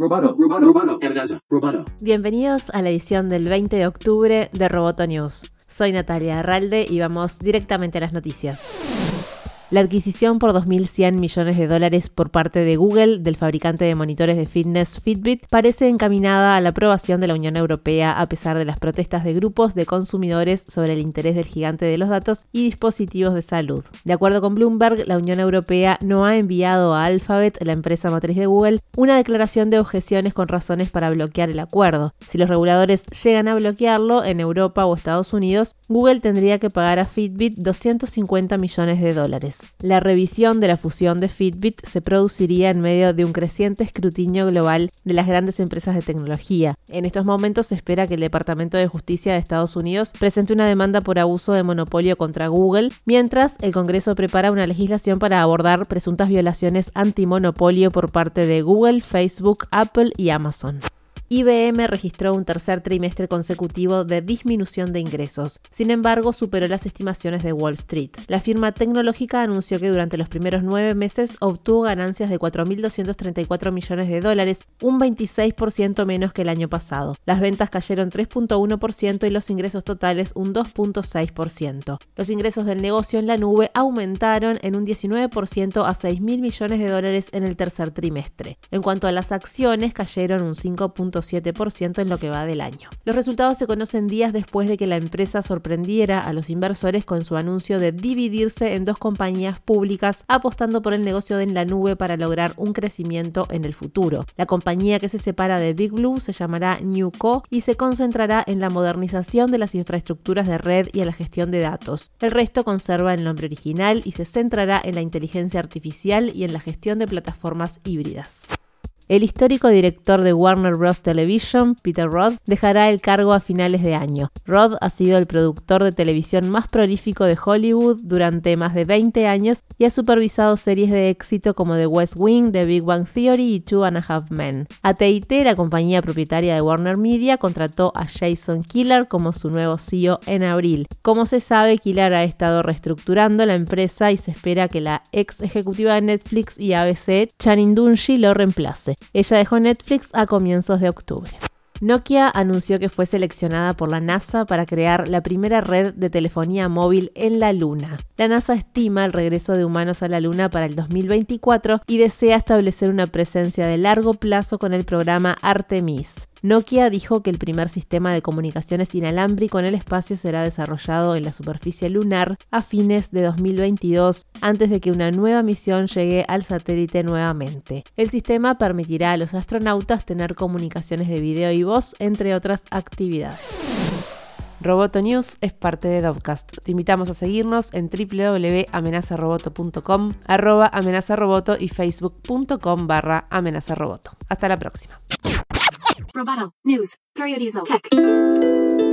Roboto, roboto, roboto. Bienvenidos a la edición del 20 de octubre de Roboto News. Soy Natalia Arralde y vamos directamente a las noticias. La adquisición por 2.100 millones de dólares por parte de Google del fabricante de monitores de fitness Fitbit parece encaminada a la aprobación de la Unión Europea a pesar de las protestas de grupos de consumidores sobre el interés del gigante de los datos y dispositivos de salud. De acuerdo con Bloomberg, la Unión Europea no ha enviado a Alphabet, la empresa matriz de Google, una declaración de objeciones con razones para bloquear el acuerdo. Si los reguladores llegan a bloquearlo en Europa o Estados Unidos, Google tendría que pagar a Fitbit 250 millones de dólares. La revisión de la fusión de Fitbit se produciría en medio de un creciente escrutinio global de las grandes empresas de tecnología. En estos momentos se espera que el Departamento de Justicia de Estados Unidos presente una demanda por abuso de monopolio contra Google, mientras el Congreso prepara una legislación para abordar presuntas violaciones antimonopolio por parte de Google, Facebook, Apple y Amazon. IBM registró un tercer trimestre consecutivo de disminución de ingresos. Sin embargo, superó las estimaciones de Wall Street. La firma tecnológica anunció que durante los primeros nueve meses obtuvo ganancias de 4.234 millones de dólares, un 26% menos que el año pasado. Las ventas cayeron 3.1% y los ingresos totales un 2.6%. Los ingresos del negocio en la nube aumentaron en un 19% a 6.000 millones de dólares en el tercer trimestre. En cuanto a las acciones, cayeron un 5% en lo que va del año. Los resultados se conocen días después de que la empresa sorprendiera a los inversores con su anuncio de dividirse en dos compañías públicas apostando por el negocio en la nube para lograr un crecimiento en el futuro. La compañía que se separa de Big Blue se llamará Newco y se concentrará en la modernización de las infraestructuras de red y en la gestión de datos. El resto conserva el nombre original y se centrará en la inteligencia artificial y en la gestión de plataformas híbridas. El histórico director de Warner Bros. Television, Peter Roth, dejará el cargo a finales de año. Roth ha sido el productor de televisión más prolífico de Hollywood durante más de 20 años y ha supervisado series de éxito como The West Wing, The Big Bang Theory y Two and a Half Men. AT&T, la compañía propietaria de Warner Media, contrató a Jason Killer como su nuevo CEO en abril. Como se sabe, Killer ha estado reestructurando la empresa y se espera que la ex ejecutiva de Netflix y ABC, Channing Dungey, lo reemplace. Ella dejó Netflix a comienzos de octubre. Nokia anunció que fue seleccionada por la NASA para crear la primera red de telefonía móvil en la Luna. La NASA estima el regreso de humanos a la Luna para el 2024 y desea establecer una presencia de largo plazo con el programa Artemis. Nokia dijo que el primer sistema de comunicaciones inalámbrico en el espacio será desarrollado en la superficie lunar a fines de 2022, antes de que una nueva misión llegue al satélite nuevamente. El sistema permitirá a los astronautas tener comunicaciones de video y voz, entre otras actividades. Roboto News es parte de Dovcast. Te invitamos a seguirnos en www.amenazaroboto.com, arroba amenazaroboto y facebook.com barra amenazaroboto. Hasta la próxima. Roboto News. Periodismo Tech.